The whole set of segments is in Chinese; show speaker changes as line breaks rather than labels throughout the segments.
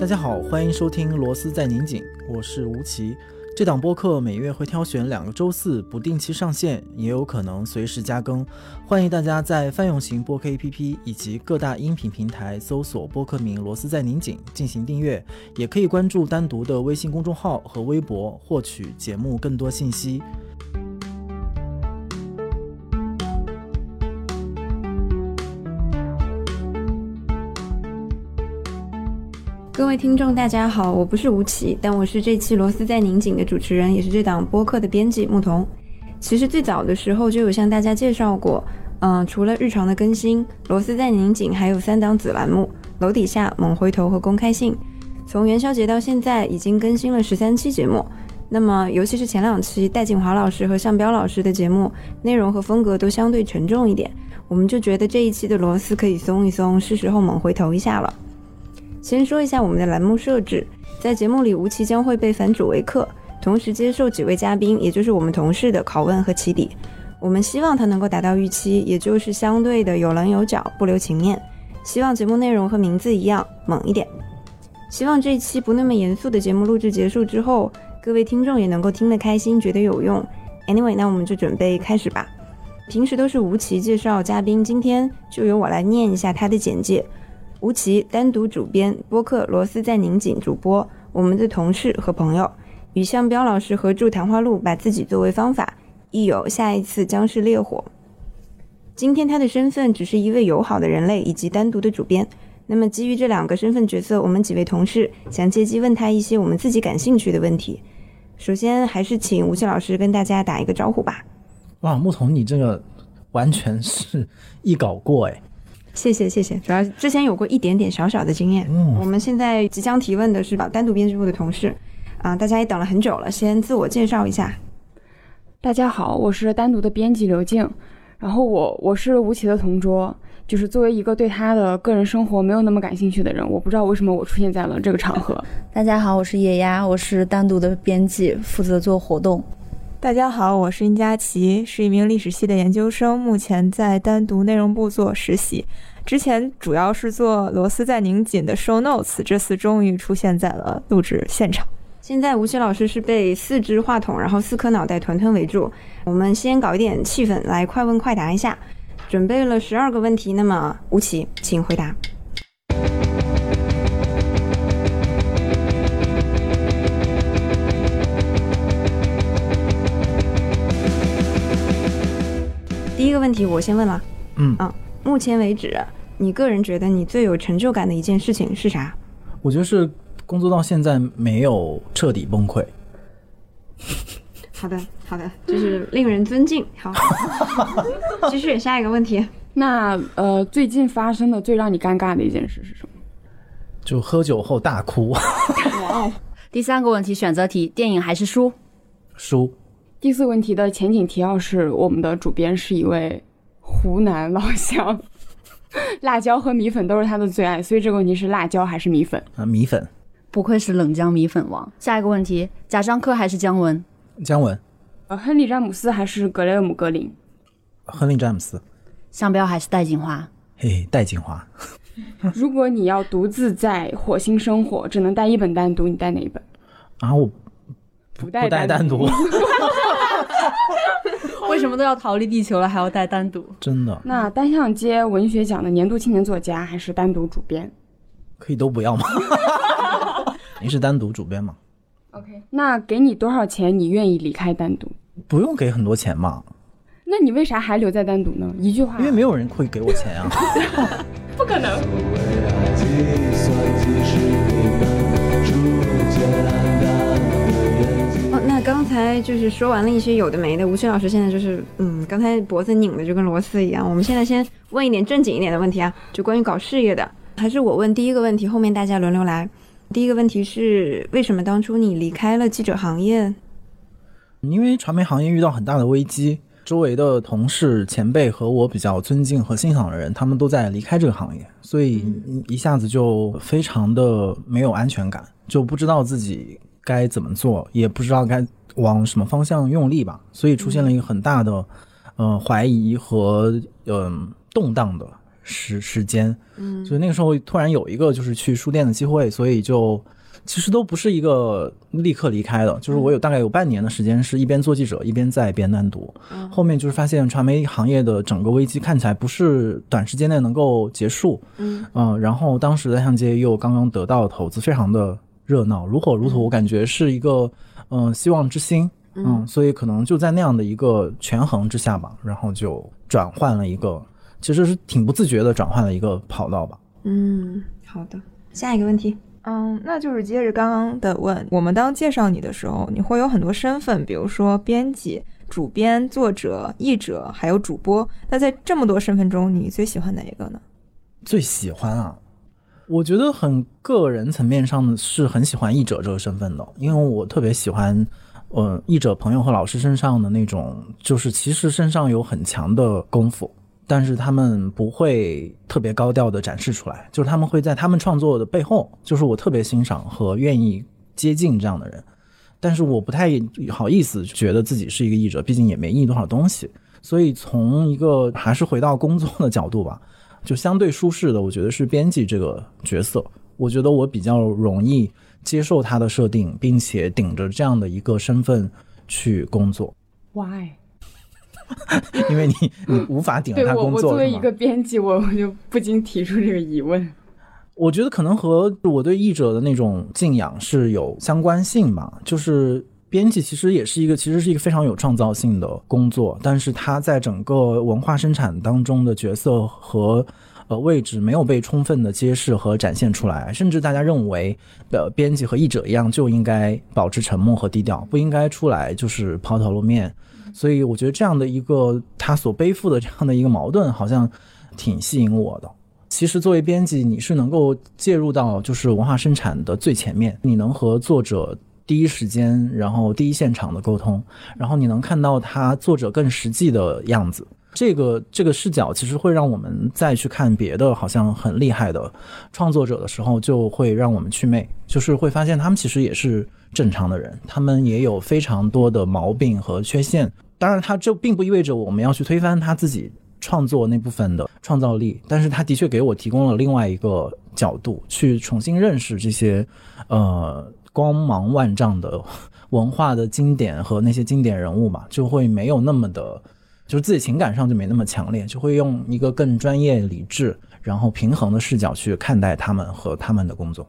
大家好，欢迎收听《螺丝在拧紧》，我是吴奇。这档播客每月会挑选两个周四不定期上线，也有可能随时加更。欢迎大家在泛用型播客 APP 以及各大音频平台搜索播客名“螺丝在拧紧”进行订阅，也可以关注单独的微信公众号和微博获取节目更多信息。
各位听众，大家好，我不是吴奇，但我是这期《螺丝在拧紧》的主持人，也是这档播客的编辑牧童。其实最早的时候就有向大家介绍过，嗯，除了日常的更新，《螺丝在拧紧》还有三档子栏目：楼底下、猛回头和公开信。从元宵节到现在，已经更新了十三期节目。那么，尤其是前两期戴锦华老师和向彪老师的节目，内容和风格都相对沉重一点，我们就觉得这一期的螺丝可以松一松，是时候猛回头一下了。先说一下我们的栏目设置，在节目里，吴奇将会被反主为客，同时接受几位嘉宾，也就是我们同事的拷问和起底。我们希望他能够达到预期，也就是相对的有棱有角，不留情面。希望节目内容和名字一样猛一点。希望这一期不那么严肃的节目录制结束之后，各位听众也能够听得开心，觉得有用。Anyway，那我们就准备开始吧。平时都是吴奇介绍嘉宾，今天就由我来念一下他的简介。吴奇单独主编播客《螺丝在拧紧》，主播我们的同事和朋友，与向彪老师合著谈话录，把自己作为方法，亦有下一次将是烈火。今天他的身份只是一位友好的人类以及单独的主编。那么基于这两个身份角色，我们几位同事想借机问他一些我们自己感兴趣的问题。首先还是请吴奇老师跟大家打一个招呼吧。
哇，牧童，你这个完全是一稿过哎。
谢谢谢谢，主要之前有过一点点小小的经验。
嗯
我们现在即将提问的是吧？单独编辑部的同事，啊，大家也等了很久了，先自我介绍一下。
大家好，我是单独的编辑刘静，然后我我是吴奇的同桌，就是作为一个对他的个人生活没有那么感兴趣的人，我不知道为什么我出现在了这个场合。
大家好，我是野鸭，我是单独的编辑，负责做活动。
大家好，我是殷佳琪，是一名历史系的研究生，目前在单独内容部做实习。之前主要是做螺丝在拧紧的 show notes，这次终于出现在了录制现场。
现在吴奇老师是被四只话筒，然后四颗脑袋团团围住。我们先搞一点气氛，来快问快答一下。准备了十二个问题，那么吴奇，请回答。第一个问题我先问了，
嗯
啊，目前为止，你个人觉得你最有成就感的一件事情是啥？
我觉得是工作到现在没有彻底崩溃。
好的，好的，就是令人尊敬。好，继续下一个问题。
那呃，最近发生的最让你尴尬的一件事是什么？
就喝酒后大哭，
哇哦，
第三个问题，选择题：电影还是书？
书。
第四个问题的前景提要是，我们的主编是一位湖南老乡，辣椒和米粉都是他的最爱，所以这个问题是辣椒还是米粉？
啊，米粉，
不愧是冷江米粉王。下一个问题：贾樟柯还是姜文？
姜文，
呃，亨利詹姆斯还是格雷厄姆格林？
亨利詹姆斯，
商标还是戴锦华？
嘿嘿，戴锦华，
如果你要独自在火星生活，只能带一本单独，你带哪一本？
啊，我
不带
不带单独，
为什么都要逃离地球了，还要带单独？
真的
那单向街文学奖的年度青年作家还是单独主编
可以都不要吗？您是单独主编吗
？？OK，那给你多少钱，你愿意离开单独？
不用给很多钱嘛，
那你为啥还留在单独呢？一句话，
因为没有人会给我钱啊。
不可能。
才就是说完了一些有的没的，吴奇老师现在就是，嗯，刚才脖子拧的就跟螺丝一样。我们现在先问一点正经一点的问题啊，就关于搞事业的，还是我问第一个问题，后面大家轮流来。第一个问题是，为什么当初你离开了记者行业？
因为传媒行业遇到很大的危机，周围的同事、前辈和我比较尊敬和欣赏的人，他们都在离开这个行业，所以一下子就非常的没有安全感，就不知道自己该怎么做，也不知道该往什么方向用力吧，所以出现了一个很大的呃怀疑和嗯、动荡的时时间，
嗯。
所以那个时候突然有一个就是去书店的机会，所以就其实都不是一个立刻离开的，就是我有大概有半年的时间是一边做记者一边在编单读，
嗯。
后面就是发现传媒行业的整个危机看起来不是短时间内能够结束，
嗯。
嗯、然后当时的象街又刚刚得到投资，非常的热闹，如火如荼，我感觉是一个嗯、呃希望之星，嗯，所以可能就在那样的一个权衡之下吧，然后就转换了一个，其实是挺不自觉的转换了一个跑道吧。
嗯，好的，下一个问题，
嗯，那就是接着刚刚的问，我们当介绍你的时候，你会有很多身份，比如说编辑、主编、作者、译者，还有主播。那在这么多身份中，你最喜欢哪一个呢？
最喜欢啊，我觉得很个人层面上是很喜欢译者这个身份的，因为我特别喜欢，呃，译者朋友和老师身上的那种，就是其实身上有很强的功夫，但是他们不会特别高调的展示出来，就是他们会在他们创作的背后，就是我特别欣赏和愿意接近这样的人，但是我不太好意思觉得自己是一个译者，毕竟也没译多少东西，所以从一个还是回到工作的角度吧。就相对舒适的，我觉得是编辑这个角色。我觉得我比较容易接受他的设定，并且顶着这样的一个身份去工作
，Why？
因为你你无法顶着他工作。
我作为一个编辑，我我就不禁提出这个疑问。
我觉得可能和我对译者的那种敬仰是有相关性吧。就是编辑其实也是一个，其实是一个非常有创造性的工作，但是他在整个文化生产当中的角色和呃位置没有被充分的揭示和展现出来，甚至大家认为，呃，编辑和译者一样就应该保持沉默和低调，不应该出来就是抛头露面。所以我觉得这样的一个他所背负的这样的一个矛盾，好像挺吸引我的。其实作为编辑，你是能够介入到就是文化生产的最前面，你能和作者第一时间，然后第一现场的沟通，然后你能看到他作者更实际的样子。这个这个视角其实会让我们再去看别的好像很厉害的创作者的时候，就会让我们去魅，就是会发现他们其实也是正常的人，他们也有非常多的毛病和缺陷。当然，他这并不意味着我们要去推翻他自己创作那部分的创造力，但是他的确给我提供了另外一个角度，去重新认识这些呃光芒万丈的 文化的经典和那些经典人物嘛，就会没有那么的，就是自己情感上就没那么强烈，就会用一个更专业、理智，然后平衡的视角去看待他们和他们的工作。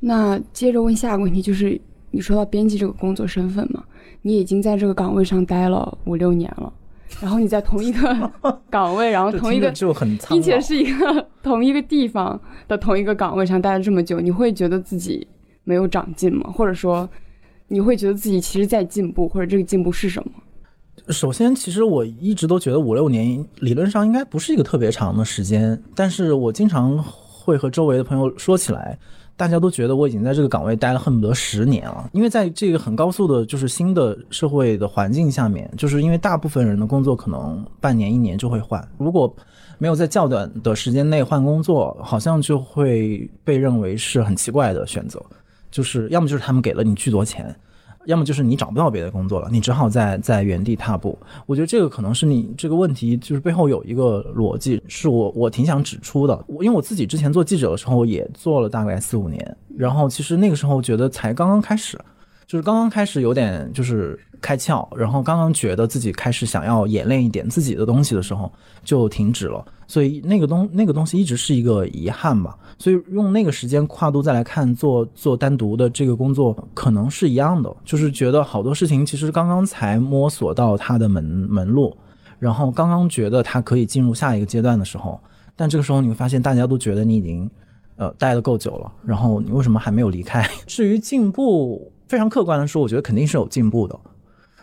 那接着问下一个问题，就是你说到编辑这个工作身份嘛，你已经在这个岗位上待了五六年了，然后你在同一个 岗位，然后同一个
听着就很
并且是一个 同一个地方的同一个岗位上待了这么久，你会觉得自己没有长进吗？或者说，你会觉得自己其实在进步，或者这个进步是什么？
首先，其实我一直都觉得五六年理论上应该不是一个特别长的时间，但是我经常会和周围的朋友说起来，大家都觉得我已经在这个岗位待了恨不得十年了。因为在这个很高速的，就是新的社会的环境下面，就是因为大部分人的工作可能半年一年就会换，如果没有在较短的时间内换工作，好像就会被认为是很奇怪的选择，就是要么就是他们给了你巨多钱。要么就是你找不到别的工作了，你只好在在原地踏步。我觉得这个可能是你这个问题就是背后有一个逻辑，是我我挺想指出的。我因为我自己之前做记者的时候也做了大概四五年，然后其实那个时候觉得才刚刚开始，就是刚刚开始有点就是开窍，然后刚刚觉得自己开始想要演练一点自己的东西的时候就停止了，所以那个东那个东西一直是一个遗憾吧。所以用那个时间跨度再来看做做单独的这个工作，可能是一样的，就是觉得好多事情其实刚刚才摸索到它的门门路，然后刚刚觉得它可以进入下一个阶段的时候，但这个时候你会发现大家都觉得你已经呃待得够久了，然后你为什么还没有离开？至于进步，非常客观的说，我觉得肯定是有进步的。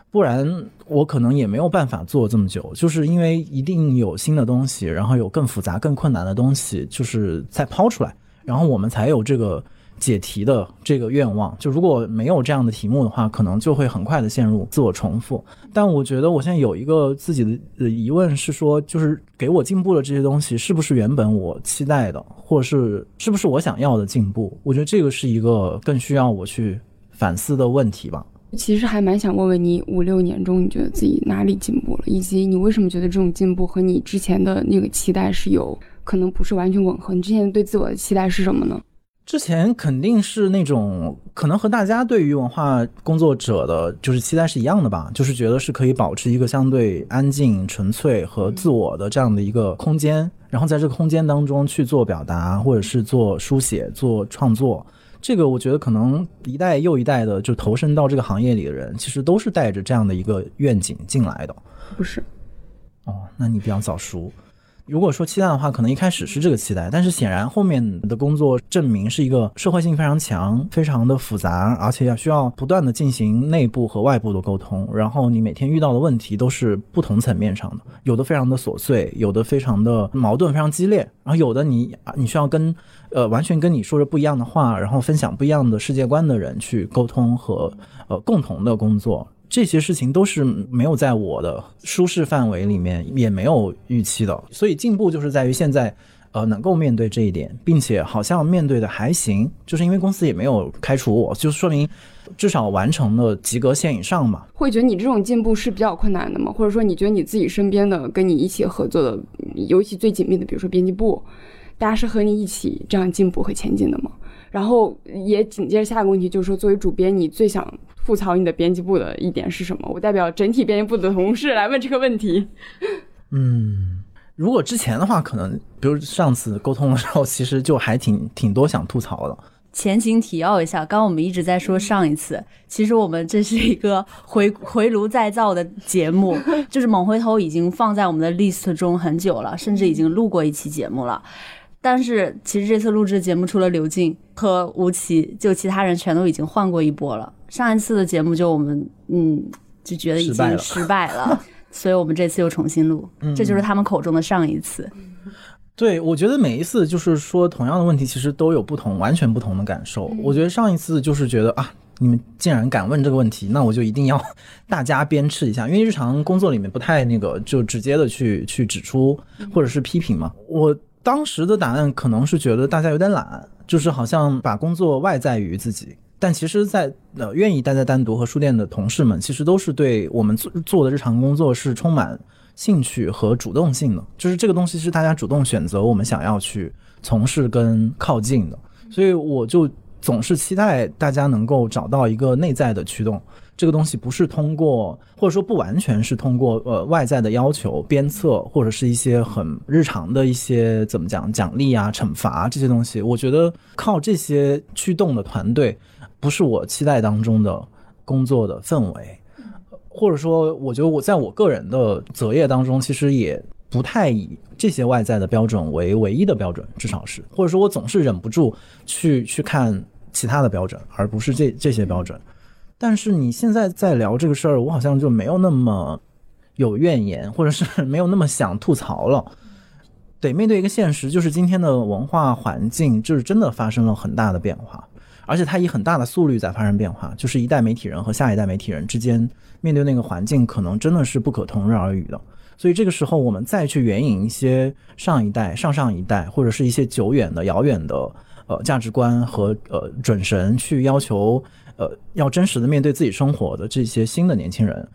不然我可能也没有办法做这么久，就是因为一定有新的东西，然后有更复杂、更困难的东西，就是再抛出来，然后我们才有这个解题的这个愿望。就如果没有这样的题目的话，可能就会很快的陷入自我重复。但我觉得我现在有一个自己的疑问是说，就是给我进步的这些东西，是不是原本我期待的，或者是是不是我想要的进步？我觉得这个是一个更需要我去反思的问题吧。
其实还蛮想问问你，五六年中你觉得自己哪里进步了，以及你为什么觉得这种进步和你之前的那个期待是有可能不是完全吻合？你之前对自我的期待是什么呢？
之前肯定是那种可能和大家对于文化工作者的就是期待是一样的吧，就是觉得是可以保持一个相对安静、纯粹和自我的这样的一个空间，然后在这个空间当中去做表达，或者是做书写、做创作。这个我觉得可能一代又一代的就投身到这个行业里的人，其实都是带着这样的一个愿景进来的。
不是，
哦，那你比较早熟。如果说期待的话，可能一开始是这个期待，但是显然后面的工作证明是一个社会性非常强、非常的复杂，而且要需要不断的进行内部和外部的沟通。然后你每天遇到的问题都是不同层面上的，有的非常的琐碎，有的非常的矛盾、非常激烈，然后有的你你需要跟呃完全跟你说着不一样的话，然后分享不一样的世界观的人去沟通和呃共同的工作。这些事情都是没有在我的舒适范围里面，也没有预期的，所以进步就是在于现在，呃，能够面对这一点，并且好像面对的还行，就是因为公司也没有开除我，就说明至少完成了及格线以上嘛。
会觉得你这种进步是比较困难的吗？或者说你觉得你自己身边的跟你一起合作的，尤其最紧密的，比如说编辑部，大家是和你一起这样进步和前进的吗？然后也紧接着下一个问题就是说，作为主编，你最想。吐槽你的编辑部的一点是什么？我代表整体编辑部的同事来问这个问题。
嗯，如果之前的话，可能比如上次沟通的时候，其实就还挺挺多想吐槽的。
前情提要一下，刚刚我们一直在说上一次，其实我们这是一个回回炉再造的节目，就是猛回头已经放在我们的 list 中很久了，甚至已经录过一期节目了。但是其实这次录制节目除了刘静和吴奇，就其他人全都已经换过一波了。上一次的节目就我们嗯就觉得已经 失败了，所以我们这次又重新录，这就是他们口中的上一次。
对，我觉得每一次就是说同样的问题，其实都有不同、完全不同的感受。我觉得上一次就是觉得啊，你们竟然敢问这个问题，那我就一定要 大家鞭笞一下，因为日常工作里面不太那个就直接的去去指出或者是批评嘛。我当时的答案可能是觉得大家有点懒，就是好像把工作外在于自己。但其实，在呃愿意待在单独和书店的同事们，其实都是对我们做做的日常工作是充满兴趣和主动性的。就是这个东西是大家主动选择我们想要去从事跟靠近的，所以我就总是期待大家能够找到一个内在的驱动。这个东西不是通过，或者说不完全是通过呃外在的要求、鞭策，或者是一些很日常的一些怎么讲奖励啊、惩罚这些东西。我觉得靠这些驱动的团队。不是我期待当中的工作的氛围，或者说，我觉得我在我个人的择业当中，其实也不太以这些外在的标准为唯一的标准，至少是，或者说我总是忍不住去去看其他的标准，而不是这这些标准。但是你现在在聊这个事儿，我好像就没有那么有怨言，或者是没有那么想吐槽了。对面对一个现实，就是今天的文化环境就是真的发生了很大的变化。而且它以很大的速率在发生变化，就是一代媒体人和下一代媒体人之间面对那个环境，可能真的是不可同日而语的。所以这个时候，我们再去援引一些上一代、上上一代，或者是一些久远的、遥远的呃价值观和呃准神，去要求呃要真实的面对自己生活的这些新的年轻人，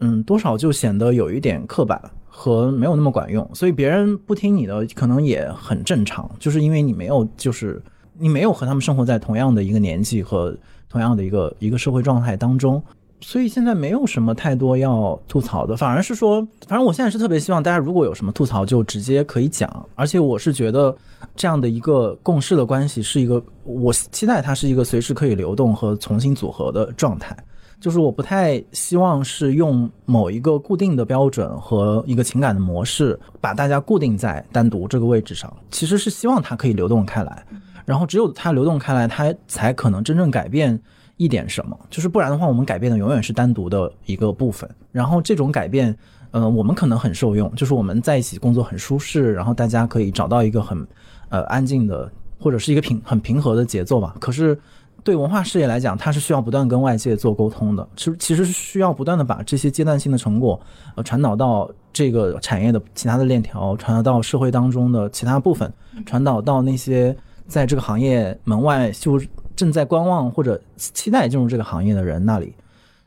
嗯，多少就显得有一点刻板和没有那么管用。所以别人不听你的，可能也很正常，就是因为你没有就是。你没有和他们生活在同样的一个年纪和同样的一个一个社会状态当中，所以现在没有什么太多要吐槽的，反而是说，反正我现在是特别希望大家如果有什么吐槽就直接可以讲，而且我是觉得这样的一个共事的关系是一个，我期待它是一个随时可以流动和重新组合的状态，就是我不太希望是用某一个固定的标准和一个情感的模式把大家固定在单独这个位置上，其实是希望它可以流动开来。然后只有它流动开来，它才可能真正改变一点什么。就是不然的话，我们改变的永远是单独的一个部分。然后这种改变，呃，我们可能很受用，就是我们在一起工作很舒适，然后大家可以找到一个很呃安静的或者是一个平很平和的节奏吧。可是对文化事业来讲，它是需要不断跟外界做沟通的，其实其实是需要不断的把这些阶段性的成果呃传导到这个产业的其他的链条，传导到社会当中的其他部分，传导到那些。在这个行业门外就正在观望或者期待进入这个行业的人那里，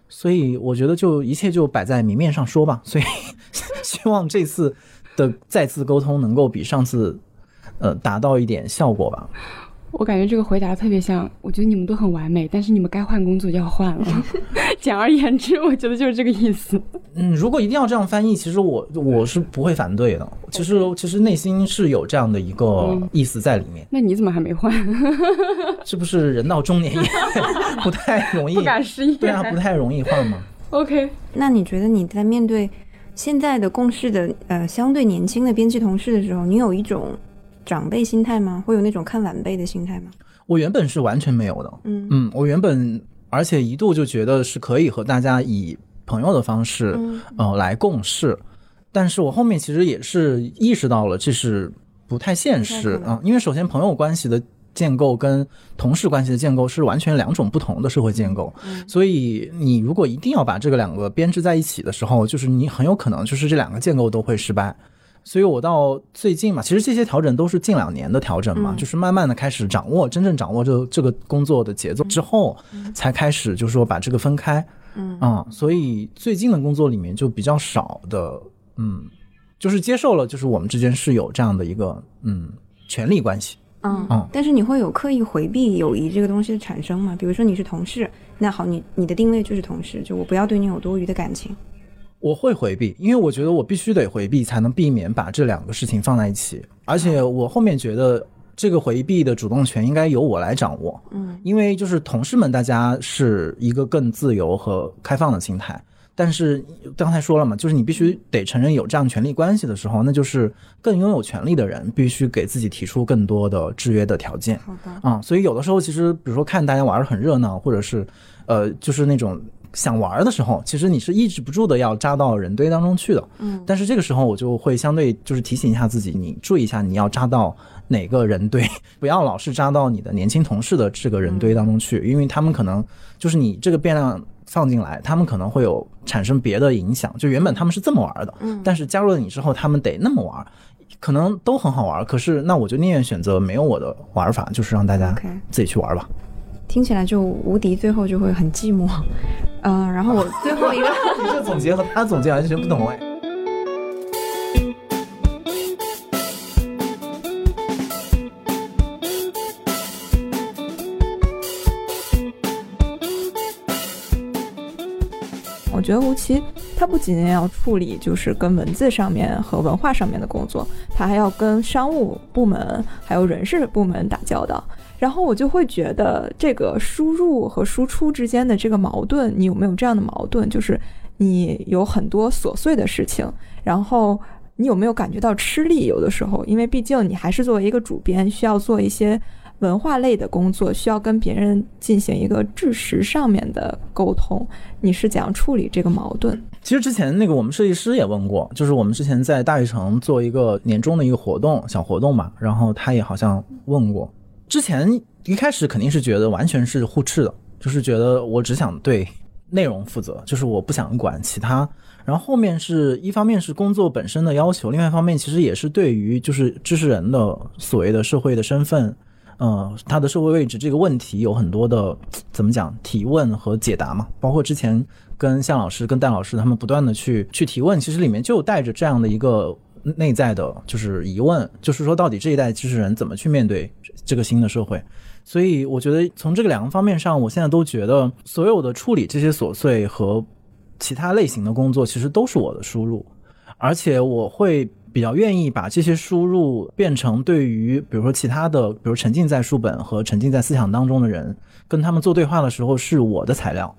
所以我觉得就一切就摆在明面上说吧。所以 希望这次的再次沟通能够比上次呃达到一点效果吧。
我感觉这个回答特别像，我觉得你们都很完美，但是你们该换工作就要换了。简而言之，我觉得就是这个意思。
嗯，如果一定要这样翻译，其实我我是不会反对的。其实其实内心是有这样的一个意思在里面。
那你怎么还没换？
是不是人到中年也 不太容易？
不敢失业。
对啊，不太容易换嘛。
OK，
那你觉得你在面对现在的共事的呃相对年轻的编辑同事的时候，你有一种长辈心态吗？会有那种看晚辈的心态吗？
我原本是完全没有的。
嗯
嗯，我原本而且一度就觉得是可以和大家以朋友的方式
嗯
呃来共事，但是我后面其实也是意识到了这是不太现实啊、因为首先朋友关系的建构跟同事关系的建构是完全两种不同的社会建构，所以你如果一定要把这个两个编织在一起的时候，就是你很有可能就是这两个建构都会失败。所以我到最近嘛，其实这些调整都是近两年的调整嘛，
嗯
就是慢慢的开始掌握，真正掌握这这个工作的节奏之后，才开始就是说把这个分开。
嗯
啊、所以最近的工作里面就比较少的，嗯，就是接受了，就是我们之间是有这样的一个嗯权利关系。
嗯
嗯
但是你会有刻意回避友谊这个东西的产生吗？比如说你是同事，那好，你你的定位就是同事，就我不要对你有多余的感情。
我会回避，因为我觉得我必须得回避，才能避免把这两个事情放在一起。而且我后面觉得这个回避的主动权应该由我来掌握，
嗯
因为就是同事们大家是一个更自由和开放的心态。但是刚才说了嘛，就是你必须得承认有这样权利关系的时候，那就是更拥有权利的人必须给自己提出更多的制约的条件。
好的，
啊、所以有的时候其实，比如说看大家玩的很热闹，或者是呃，就是那种想玩的时候，其实你是抑制不住的要扎到人堆当中去的。
嗯
但是这个时候我就会相对就是提醒一下自己，你注意一下你要扎到哪个人堆，不要老是扎到你的年轻同事的这个人堆当中去，因为他们可能就是你这个变量放进来，他们可能会有产生别的影响。就原本他们是这么玩的，
嗯
但是加入了你之后，他们得那么玩。可能都很好玩，可是那我就宁愿选择没有我的玩法，就是让大家自己去玩吧。
听起来就无敌，最后就会很寂寞。嗯、然后我 最后一个。
你这总结和他总结完全不同哎。
我觉得吴奇他不仅仅要处理就是跟文字上面和文化上面的工作，他还要跟商务部门还有人事部门打交道。然后我就会觉得这个输入和输出之间的这个矛盾，你有没有这样的矛盾？就是你有很多琐碎的事情，然后你有没有感觉到吃力？有的时候，因为毕竟你还是作为一个主编，需要做一些文化类的工作，需要跟别人进行一个知识上面的沟通。你是怎样处理这个矛盾？
其实之前那个我们设计师也问过，就是我们之前在大悦城做一个年终的一个活动，小活动嘛，然后他也好像问过。之前一开始肯定是觉得完全是互斥的，就是觉得我只想对内容负责，就是我不想管其他。然后后面是一方面是工作本身的要求，另外一方面其实也是对于就是知识人的所谓的社会的身份，呃，他的社会位置这个问题有很多的 怎么讲提问和解答嘛，包括之前跟向老师、跟戴老师他们不断的去去提问，其实里面就带着这样的一个内在的，就是疑问，就是说到底这一代知识人怎么去面对这个新的社会。所以我觉得从这个两个方面上，我现在都觉得所有的处理这些琐碎和其他类型的工作，其实都是我的输入，而且我会比较愿意把这些输入变成对于比如说其他的，比如沉浸在书本和沉浸在思想当中的人，跟他们做对话的时候是我的材料，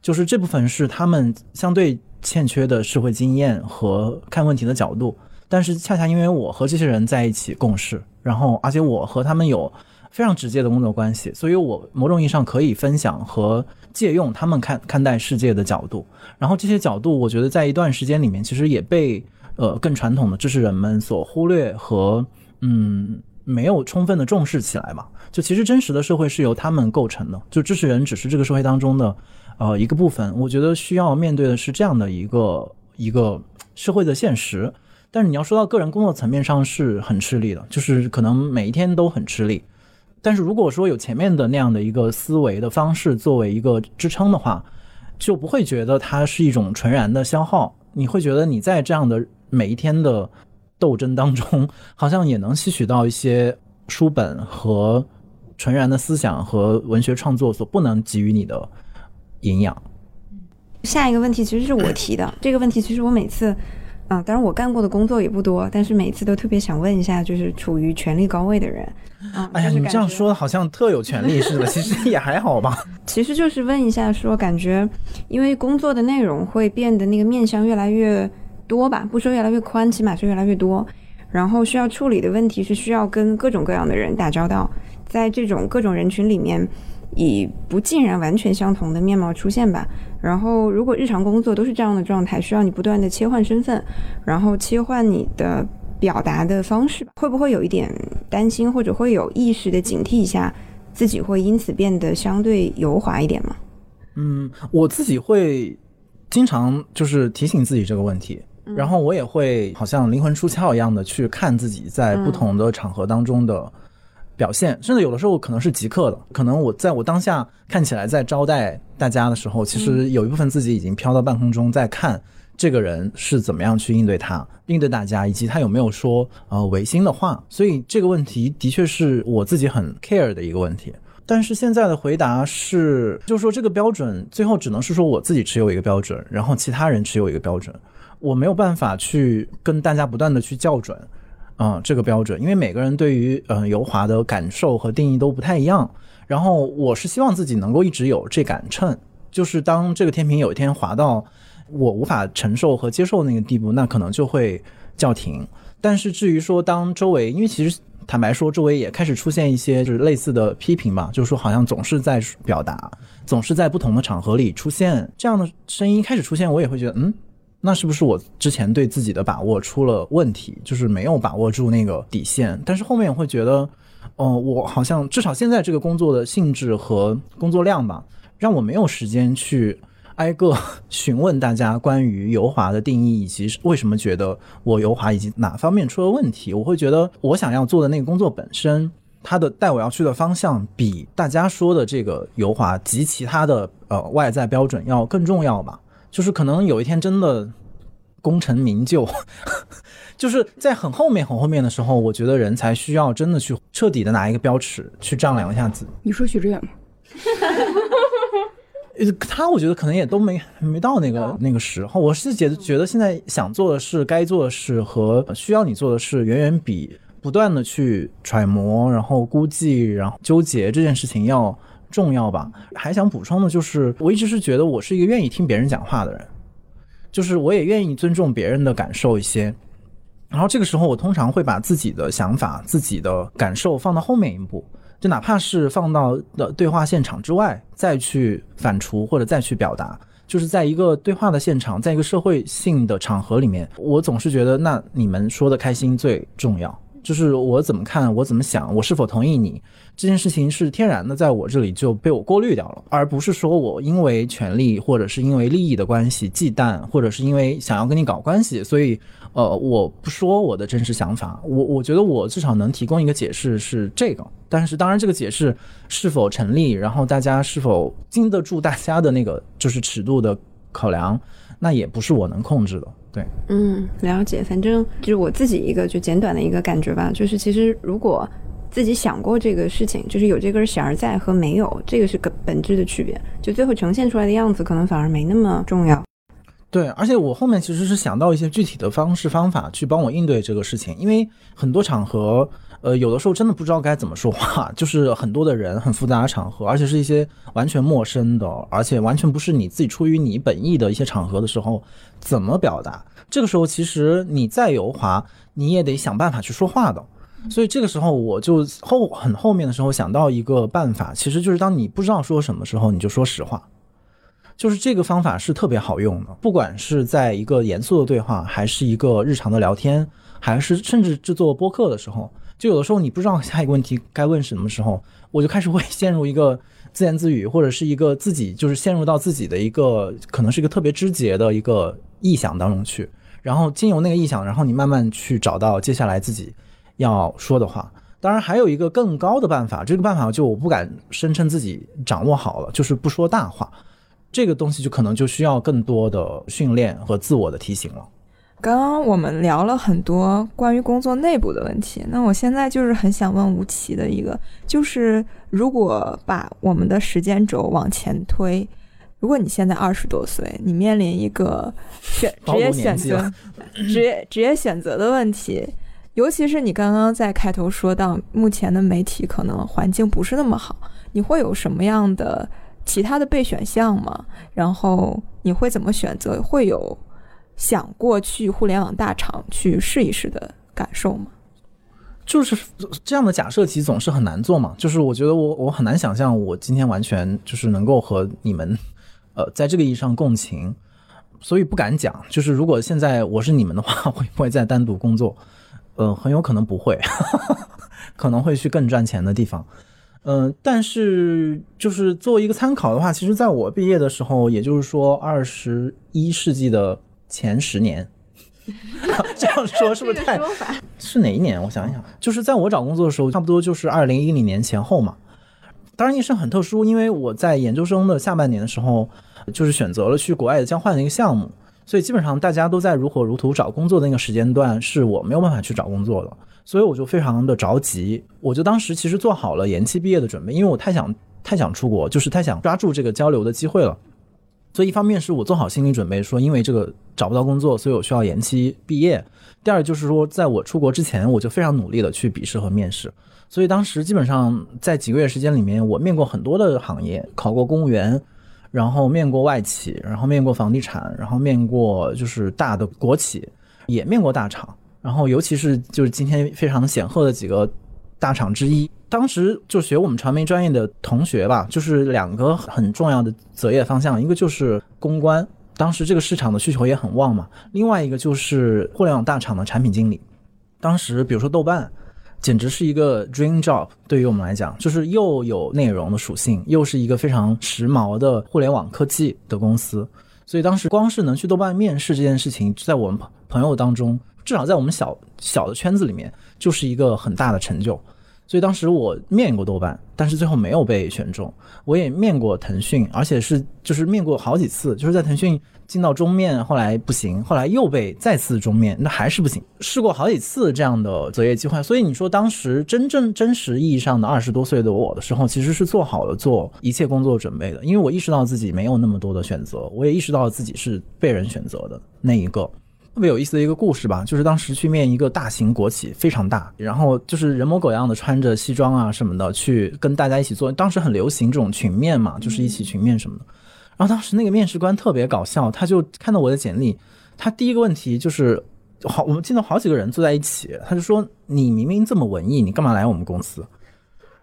就是这部分是他们相对欠缺的社会经验和看问题的角度，但是恰恰因为我和这些人在一起共事，然后而且我和他们有非常直接的工作关系，所以我某种意义上可以分享和借用他们看看待世界的角度，然后这些角度，我觉得在一段时间里面，其实也被呃更传统的知识人们所忽略和嗯没有充分的重视起来嘛。就其实真实的社会是由他们构成的，就知识人只是这个社会当中的呃一个部分。我觉得需要面对的是这样的一个一个社会的现实。但是你要说到个人工作层面上是很吃力的，就是可能每一天都很吃力。但是如果说有前面的那样的一个思维的方式作为一个支撑的话，就不会觉得它是一种纯然的消耗，你会觉得你在这样的每一天的斗争当中，好像也能吸取到一些书本和纯然的思想和文学创作所不能给予你的营养。
下一个问题其实是我提的，这个问题其实我每次，嗯，当然我干过的工作也不多，但是每次都特别想问一下，就是处于权力高位的人，啊，
哎呀，你这样说的好像特有权利似的，其实也还好吧。
其实就是问一下，说感觉因为工作的内容会变得那个面向越来越多吧，不说越来越宽，起码是越来越多。然后需要处理的问题是需要跟各种各样的人打交道，在这种各种人群里面，以不尽然完全相同的面貌出现吧。然后如果日常工作都是这样的状态，需要你不断的切换身份，然后切换你的表达的方式，会不会有一点担心，或者会有意识的警惕一下？自己会因此变得相对油滑一点吗？
嗯，我自己会经常就是提醒自己这个问题，然后我也会好像灵魂出窍一样的去看自己在不同的场合当中的表现，甚至有的时候可能是即刻的，可能我在我当下看起来在招待大家的时候，其实有一部分自己已经飘到半空中，在看这个人是怎么样去应对他、应对大家，以及他有没有说呃违心的话。所以这个问题的确是我自己很 care 的一个问题。但是现在的回答是，就是说这个标准最后只能是说我自己持有一个标准，然后其他人持有一个标准，我没有办法去跟大家不断的去校准，嗯、这个标准，因为每个人对于、呃油滑的感受和定义都不太一样。然后我是希望自己能够一直有这杆秤，就是当这个天平有一天滑到我无法承受和接受那个地步，那可能就会叫停。但是至于说当周围，因为其实坦白说，周围也开始出现一些就是类似的批评嘛，就是说好像总是在表达，总是在不同的场合里出现这样的声音开始出现，我也会觉得，嗯，那是不是我之前对自己的把握出了问题，就是没有把握住那个底线？但是后面我会觉得，哦、我好像至少现在这个工作的性质和工作量吧，让我没有时间去挨个 询问大家关于油滑的定义，以及为什么觉得我油滑以及哪方面出了问题。我会觉得我想要做的那个工作本身，它的带我要去的方向，比大家说的这个油滑及其他的呃外在标准要更重要吧。就是可能有一天真的功成名就，就是在很后面很后面的时候，我觉得人才需要真的去彻底的拿一个标尺去丈量一下自己。
你说许知远吗？
呃，他我觉得可能也都没没到那个那个时候。我是觉得觉得现在想做的事、该做的事和需要你做的事，远远比不断的去揣摩、然后估计、然后纠结这件事情要重要吧。还想补充的就是，我一直是觉得我是一个愿意听别人讲话的人，就是我也愿意尊重别人的感受一些。然后这个时候，我通常会把自己的想法、自己的感受放到后面一步，就哪怕是放到的对话现场之外，再去反刍或者再去表达。就是在一个对话的现场，在一个社会性的场合里面，我总是觉得，那你们说的开心最重要。就是我怎么看，我怎么想，我是否同意你这件事情是天然的，在我这里就被我过滤掉了，而不是说我因为权利或者是因为利益的关系忌惮，或者是因为想要跟你搞关系，所以呃我不说我的真实想法。我我觉得我至少能提供一个解释是这个，但是当然这个解释是否成立，然后大家是否经得住大家的那个就是尺度的考量，那也不是我能控制的。对，
嗯，了解。反正就是我自己一个就简短的一个感觉吧，就是其实如果自己想过这个事情，就是有这根弦儿在和没有，这个是个本质的区别。就最后呈现出来的样子，可能反而没那么重要。
对，而且我后面其实是想到一些具体的方式方法去帮我应对这个事情，因为很多场合，呃，有的时候真的不知道该怎么说话，就是很多的人，很复杂的场合，而且是一些完全陌生的，而且完全不是你自己出于你本意的一些场合的时候，怎么表达？这个时候其实你再油滑，你也得想办法去说话的。所以这个时候我就后很后面的时候想到一个办法，其实就是当你不知道说什么时候，你就说实话。就是这个方法是特别好用的，不管是在一个严肃的对话，还是一个日常的聊天，还是甚至制作播客的时候，就有的时候你不知道下一个问题该问什么时候，我就开始会 陷入一个自言自语，或者是一个自己就是陷入到自己的一个可能是一个特别枝节的一个臆想当中去，然后经由那个臆想，然后你慢慢去找到接下来自己要说的话。当然，还有一个更高的办法，这个办法就我不敢声称自己掌握好了，就是不说大话。这个东西就可能就需要更多的训练和自我的提醒了。
刚刚我们聊了很多关于工作内部的问题，那我现在就是很想问吴奇的一个，就是如果把我们的时间轴往前推，如果你现在二十多岁，你面临一个选职业选择、职业职业选择的问题，尤其是你刚刚在开头说到，目前的媒体可能环境不是那么好，你会有什么样的其他的备选项吗？然后你会怎么选择？会有？想过去互联网大厂去试一试的感受吗？
就是这样的假设题总是很难做嘛。就是我觉得我我很难想象我今天完全就是能够和你们，呃，在这个意义上共情，所以不敢讲。就是如果现在我是你们的话，会不会再单独工作？呃，很有可能不会，可能会去更赚钱的地方。嗯，但是就是作为一个参考的话，其实在我毕业的时候，也就是说二十一世纪的。前十年，这样说是不是太？是哪一年？我想一想，就是在我找工作的时候，差不多就是二零一零年前后嘛。当然，也是很特殊，因为我在研究生的下半年的时候，就是选择了去国外的交换的一个项目，所以基本上大家都在如火如荼找工作的那个时间段，是我没有办法去找工作的，所以我就非常的着急，我就当时其实做好了延期毕业的准备，因为我太想太想出国，就是太想抓住这个交流的机会了。所以一方面是我做好心理准备，说因为这个找不到工作，所以我需要延期毕业。第二就是说，在我出国之前，我就非常努力的去笔试和面试。所以当时基本上在几个月时间里面，我面过很多的行业，考过公务员，然后面过外企，然后面过房地产，然后面过就是大的国企，也面过大厂。然后尤其是就是今天非常显赫的几个大厂之一。当时就学我们传媒专业的同学吧，就是两个很重要的择业方向，一个就是公关，当时这个市场的需求也很旺嘛；另外一个就是互联网大厂的产品经理。当时比如说豆瓣，简直是一个 dream job，对于我们来讲，就是又有内容的属性，又是一个非常时髦的互联网科技的公司。所以当时光是能去豆瓣面试这件事情，在我们朋友当中，至少在我们小小的圈子里面，就是一个很大的成就。所以当时我面过豆瓣，但是最后没有被选中。我也面过腾讯，而且是就是面过好几次，就是在腾讯进到中面，后来不行，后来又被再次中面，那还是不行。试过好几次这样的择业机会，所以你说当时真正真实意义上的二十多岁的我的时候，其实是做好了做一切工作准备的，因为我意识到自己没有那么多的选择，我也意识到自己是被人选择的那一个。特别有意思的一个故事吧，就是当时去面一个大型国企，非常大，然后就是人模狗样的穿着西装啊什么的去跟大家一起做，当时很流行这种群面嘛，就是一起群面什么的。然后当时那个面试官特别搞笑，他就看到我的简历，他第一个问题就是好，我们见到好几个人坐在一起，他就说你明明这么文艺，你干嘛来我们公司？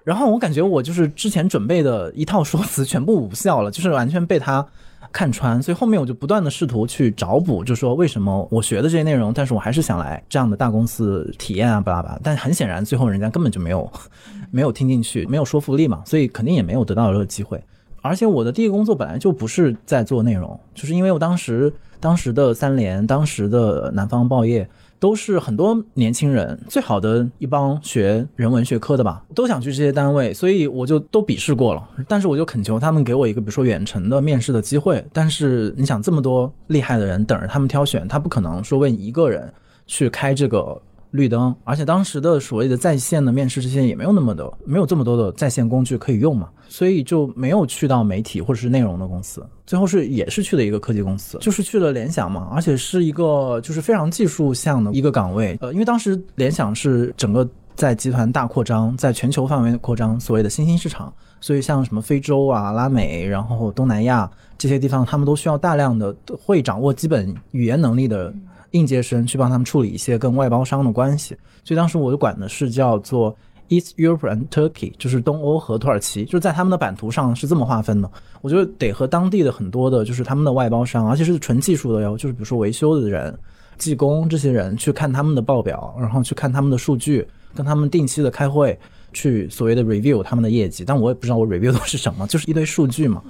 然后我感觉我就是之前准备的一套说辞全部无效了，就是完全被他。看穿，所以后面我就不断的试图去找补，就说为什么我学的这些内容，但是我还是想来这样的大公司体验啊，巴拉巴拉。但很显然，最后人家根本就没有 没有听进去，没有说服力嘛，所以肯定也没有得到这个机会。而且我的第一个工作本来就不是在做内容，就是因为我当时当时的三联，当时的南方报业。都是很多年轻人最好的一帮学人文学科的吧，都想去这些单位，所以我就都笔试过了。但是我就恳求他们给我一个，比如说远程的面试的机会。但是你想，这么多厉害的人等着他们挑选，他不可能说为你一个人去开这个。绿灯，而且当时的所谓的在线的面试这些也没有那么的，没有这么多的在线工具可以用嘛，所以就没有去到媒体或者是内容的公司，最后是也是去了一个科技公司，就是去了联想嘛，而且是一个就是非常技术向的一个岗位，呃，因为当时联想是整个在集团大扩张，在全球范围扩张，所谓的新兴市场，所以像什么非洲啊、拉美，然后东南亚这些地方，他们都需要大量的会掌握基本语言能力的。应届生去帮他们处理一些跟外包商的关系，所以当时我就管的是叫做 East Europe and Turkey，就是东欧和土耳其，就是在他们的版图上是这么划分的。我觉得得和当地的很多的，就是他们的外包商，而且是纯技术的哟，就是比如说维修的人、技工这些人去看他们的报表，然后去看他们的数据，跟他们定期的开会，去所谓的 review 他们的业绩。但我也不知道我 review 的是什么，就是一堆数据嘛。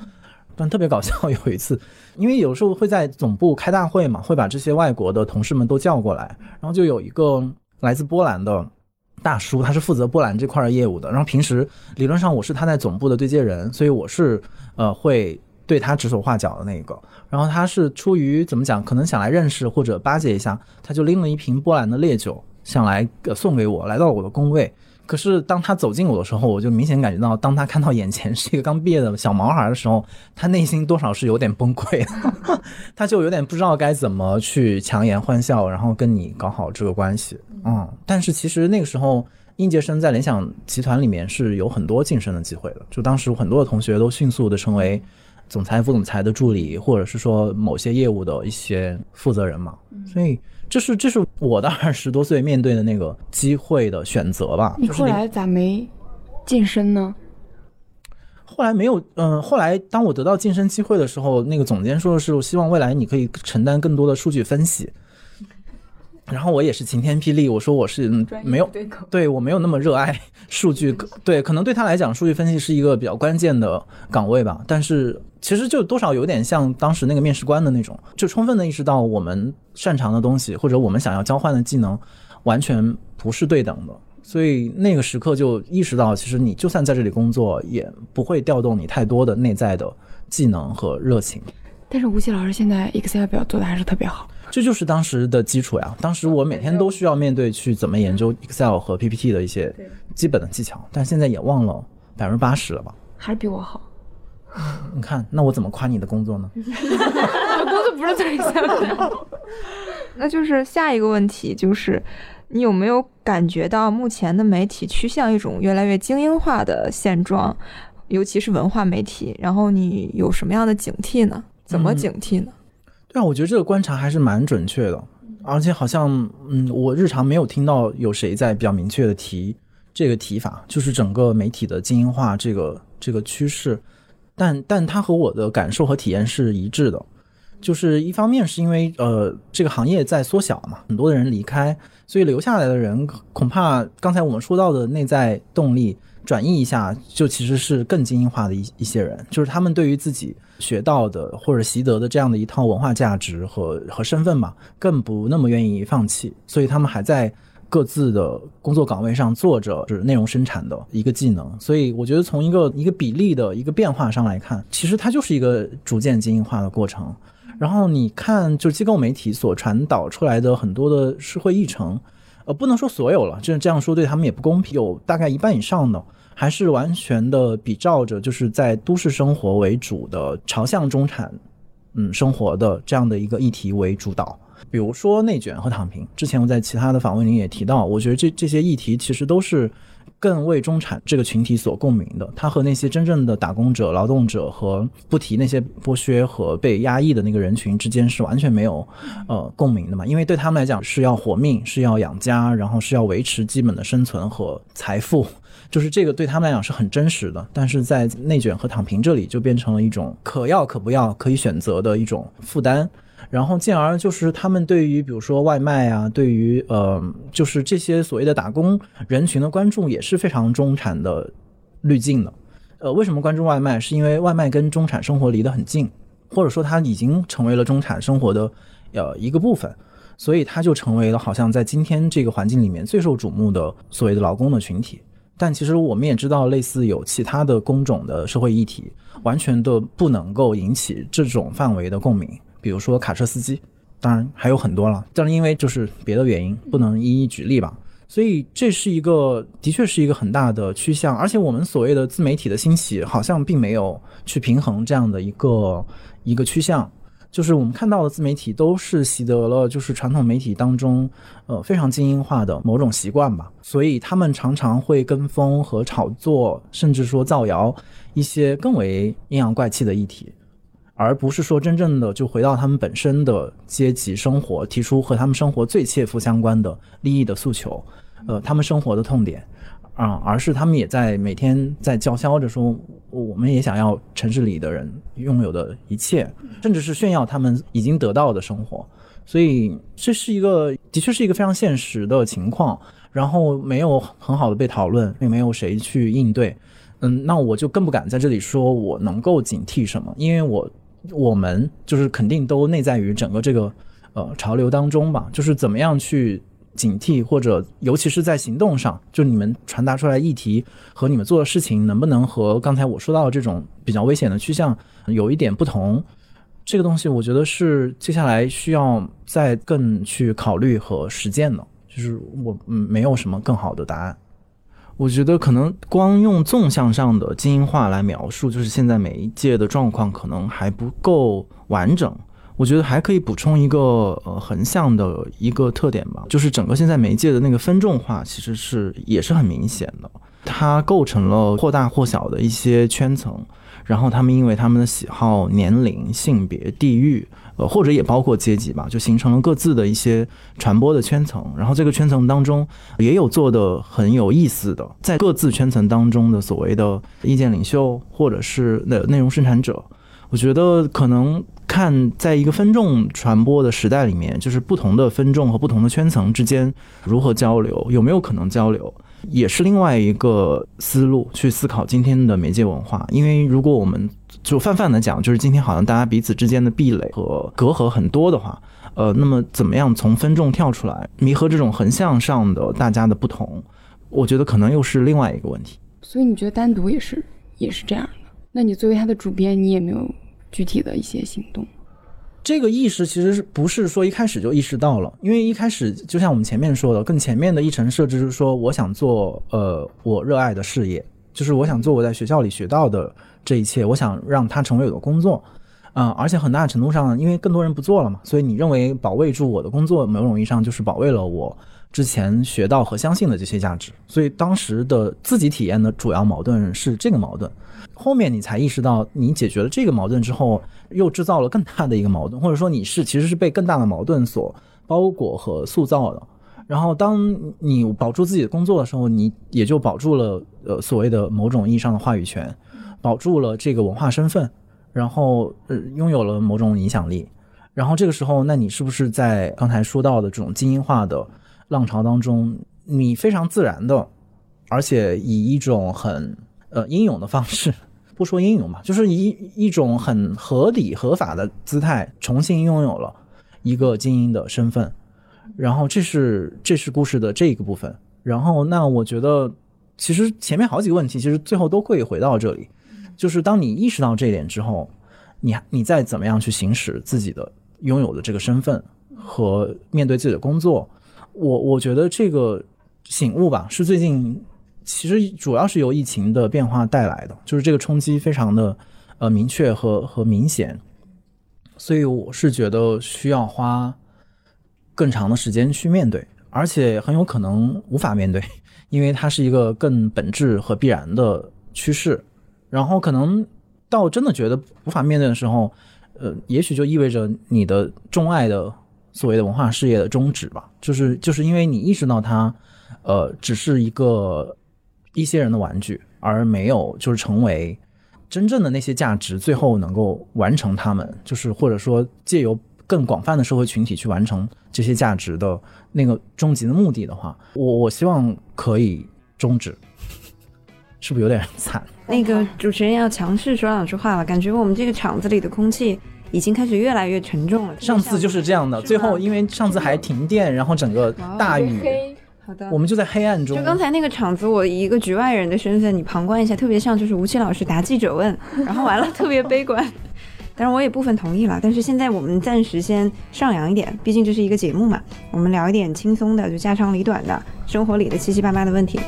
但特别搞笑，有一次，因为有时候会在总部开大会嘛，会把这些外国的同事们都叫过来，然后就有一个来自波兰的大叔，他是负责波兰这块业务的。然后平时理论上我是他在总部的对接人，所以我是呃会对他指手画脚的那个。然后他是出于怎么讲，可能想来认识或者巴结一下，他就拎了一瓶波兰的烈酒，想来呃送给我，来到了我的工位。可是当他走近我的时候，我就明显感觉到，当他看到眼前是一个刚毕业的小毛孩的时候，他内心多少是有点崩溃的，他就有点不知道该怎么去强颜欢笑，然后跟你搞好这个关系。嗯，但是其实那个时候，应届生在联想集团里面是有很多晋升的机会的，就当时很多的同学都迅速的成为总裁、副总裁的助理，或者是说某些业务的一些负责人嘛，所以。这是这是我的二十多岁面对的那个机会的选择吧。
你后来咋没晋升呢？
后来没有，嗯，后来当我得到晋升机会的时候，那个总监说的是，我希望未来你可以承担更多的数据分析。然后我也是晴天霹雳，我说我是没有对我没有那么热爱数据，对，可能对他来讲，数据分析是一个比较关键的岗位吧。但是其实就多少有点像当时那个面试官的那种，就充分的意识到我们擅长的东西或者我们想要交换的技能完全不是对等的。所以那个时刻就意识到，其实你就算在这里工作，也不会调动你太多的内在的技能和热情。
但是吴奇老师现在 Excel 表做的还是特别好。
这就是当时的基础呀。当时我每天都需要面对去怎么研究 Excel 和 PPT 的一些基本的技巧，但现在也忘了百分之八十了吧？
还是比我好。
你看，那我怎么夸你的工作呢？
我 工作不是做 Excel。
那就是下一个问题，就是你有没有感觉到目前的媒体趋向一种越来越精英化的现状，尤其是文化媒体？然后你有什么样的警惕呢？怎么警惕呢？
对啊，我觉得这个观察还是蛮准确的，而且好像，嗯，我日常没有听到有谁在比较明确的提这个提法，就是整个媒体的精英化这个这个趋势，但但它和我的感受和体验是一致的，就是一方面是因为呃这个行业在缩小嘛，很多的人离开，所以留下来的人恐怕刚才我们说到的内在动力转移一下，就其实是更精英化的一一些人，就是他们对于自己。学到的或者习得的这样的一套文化价值和和身份嘛，更不那么愿意放弃，所以他们还在各自的工作岗位上做着就是内容生产的一个技能。所以我觉得从一个一个比例的一个变化上来看，其实它就是一个逐渐精英化的过程。然后你看，就机构媒体所传导出来的很多的社会议程，呃，不能说所有了，这这样说对他们也不公平，有大概一半以上的。还是完全的比照着，就是在都市生活为主的朝向中产，嗯，生活的这样的一个议题为主导。比如说内卷和躺平，之前我在其他的访问里也提到，我觉得这这些议题其实都是更为中产这个群体所共鸣的。它和那些真正的打工者、劳动者和不提那些剥削和被压抑的那个人群之间是完全没有呃共鸣的嘛？因为对他们来讲是要活命，是要养家，然后是要维持基本的生存和财富。就是这个对他们来讲是很真实的，但是在内卷和躺平这里就变成了一种可要可不要、可以选择的一种负担，然后进而就是他们对于比如说外卖啊，对于呃就是这些所谓的打工人群的关注也是非常中产的滤镜的。呃，为什么关注外卖？是因为外卖跟中产生活离得很近，或者说它已经成为了中产生活的呃一个部分，所以它就成为了好像在今天这个环境里面最受瞩目的所谓的劳工的群体。但其实我们也知道，类似有其他的工种的社会议题，完全都不能够引起这种范围的共鸣。比如说卡车司机，当然还有很多了，但是因为就是别的原因，不能一一举例吧。所以这是一个，的确是一个很大的趋向。而且我们所谓的自媒体的兴起，好像并没有去平衡这样的一个一个趋向。就是我们看到的自媒体都是习得了就是传统媒体当中，呃非常精英化的某种习惯吧，所以他们常常会跟风和炒作，甚至说造谣一些更为阴阳怪气的议题，而不是说真正的就回到他们本身的阶级生活，提出和他们生活最切肤相关的利益的诉求，呃他们生活的痛点。啊，而是他们也在每天在叫嚣着说，我们也想要城市里的人拥有的一切，甚至是炫耀他们已经得到的生活。所以这是一个，的确是一个非常现实的情况。然后没有很好的被讨论，并没有谁去应对。嗯，那我就更不敢在这里说我能够警惕什么，因为我我们就是肯定都内在于整个这个呃潮流当中吧，就是怎么样去。警惕，或者尤其是在行动上，就你们传达出来议题和你们做的事情，能不能和刚才我说到的这种比较危险的趋向有一点不同？这个东西，我觉得是接下来需要再更去考虑和实践的。就是我嗯，没有什么更好的答案。我觉得可能光用纵向上的精英化来描述，就是现在每一届的状况可能还不够完整。我觉得还可以补充一个呃横向的一个特点吧，就是整个现在媒介的那个分众化其实是也是很明显的，它构成了或大或小的一些圈层，然后他们因为他们的喜好、年龄、性别、地域，呃或者也包括阶级吧，就形成了各自的一些传播的圈层，然后这个圈层当中也有做的很有意思的，在各自圈层当中的所谓的意见领袖或者是内内容生产者，我觉得可能。看，在一个分众传播的时代里面，就是不同的分众和不同的圈层之间如何交流，有没有可能交流，也是另外一个思路去思考今天的媒介文化。因为如果我们就泛泛的讲，就是今天好像大家彼此之间的壁垒和隔阂很多的话，呃，那么怎么样从分众跳出来，弥合这种横向上的大家的不同，我觉得可能又是另外一个问题。
所以你觉得单独也是也是这样的？那你作为他的主编，你也没有？具体的一些行动，
这个意识其实是不是说一开始就意识到了？因为一开始就像我们前面说的，更前面的一层设置是说，我想做呃我热爱的事业，就是我想做我在学校里学到的这一切，我想让它成为我的工作，嗯，而且很大程度上，因为更多人不做了嘛，所以你认为保卫住我的工作，某种意义上就是保卫了我之前学到和相信的这些价值，所以当时的自己体验的主要矛盾是这个矛盾。后面你才意识到，你解决了这个矛盾之后，又制造了更大的一个矛盾，或者说你是其实是被更大的矛盾所包裹和塑造的。然后当你保住自己的工作的时候，你也就保住了呃所谓的某种意义上的话语权，保住了这个文化身份，然后呃拥有了某种影响力。然后这个时候，那你是不是在刚才说到的这种精英化的浪潮当中，你非常自然的，而且以一种很呃英勇的方式。不说英勇吧，就是以一种很合理合法的姿态，重新拥有了一个精英的身份。然后这是这是故事的这一个部分。然后那我觉得，其实前面好几个问题，其实最后都会回到这里，就是当你意识到这一点之后，你你再怎么样去行使自己的拥有的这个身份和面对自己的工作，我我觉得这个醒悟吧，是最近。其实主要是由疫情的变化带来的，就是这个冲击非常的呃明确和和明显，所以我是觉得需要花更长的时间去面对，而且很有可能无法面对，因为它是一个更本质和必然的趋势。然后可能到真的觉得无法面对的时候，呃，也许就意味着你的钟爱的所谓的文化事业的终止吧，就是就是因为你意识到它，呃，只是一个。一些人的玩具，而没有就是成为真正的那些价值，最后能够完成他们，就是或者说借由更广泛的社会群体去完成这些价值的那个终极的目的的话，我我希望可以终止，是不是有点惨？
那个主持人要强势说两句话了，感觉我们这个场子里的空气已经开始越来越沉重了。
上次就是这样的，最后因为上次还停电，然后整个大雨。
好的，
我们就在黑暗中。
就刚才那个场子，我以一个局外人的身份，你旁观一下，特别像就是吴奇老师答记者问，然后完了特别悲观。当然我也部分同意了，但是现在我们暂时先上扬一点，毕竟这是一个节目嘛，我们聊一点轻松的，就家长里短的生活里的七七八八的问题。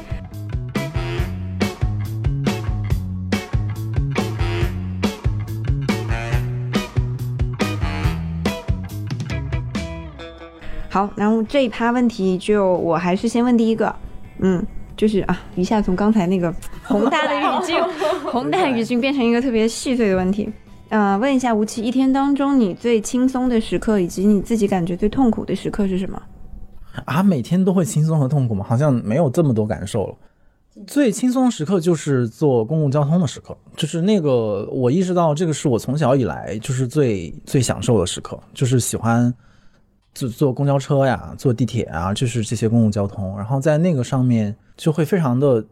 好，然后这一趴问题就我还是先问第一个，嗯，就是啊，一下从刚才那个宏大的语境，宏大语境变成一个特别细碎的问题，呃，问一下吴奇，一天当中你最轻松的时刻，以及你自己感觉最痛苦的时刻是什么？
啊，每天都会轻松和痛苦吗？好像没有这么多感受了。最轻松的时刻就是坐公共交通的时刻，就是那个我意识到这个是我从小以来就是最最享受的时刻，就是喜欢。坐坐公交车呀，坐地铁啊，就是这些公共交通。然后在那个上面就会非常的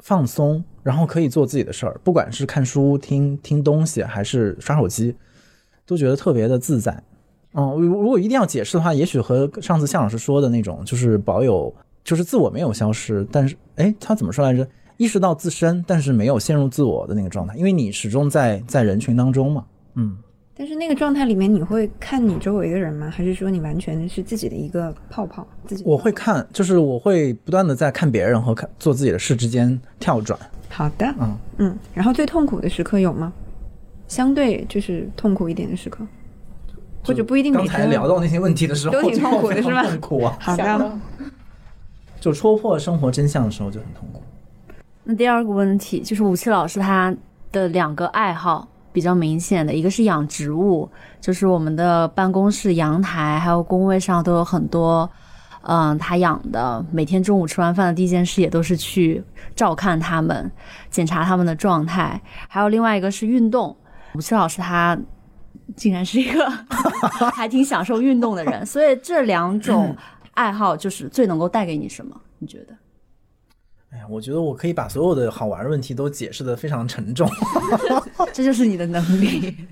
放松，然后可以做自己的事儿，不管是看书、听听东西，还是刷手机，都觉得特别的自在。嗯，如果一定要解释的话，也许和上次向老师说的那种，就是保有，就是自我没有消失，但是，哎，他怎么说来着？意识到自身，但是没有陷入自我的那个状态，因为你始终在在人群当中嘛。嗯，
但是那个状态里面，你会看你周围的人吗？还是说你完全是自己的一个泡泡？自己
我会看，就是我会不断的在看别人和看做自己的事之间跳转。
好的，
嗯
嗯。然后最痛苦的时刻有吗？相对就是痛苦一点的时刻，或者不一定每
刚才聊到那些问题的时候，
都挺痛苦的是吧
痛苦啊，
好的，
就戳破生活真相的时候就很痛苦。
那第二个问题就是武器老师他的两个爱好比较明显的，一个是养植物，就是我们的办公室阳台还有工位上都有很多，嗯，他养的，每天中午吃完饭的第一件事也都是去照看它们，检查它们的状态。还有另外一个是运动，武器老师他竟然是一个 还挺享受运动的人，所以这两种爱好就是最能够带给你什么？你觉得？
哎呀，我觉得我可以把所有的好玩的问题都解释的非常沉重。
这就是你的能力。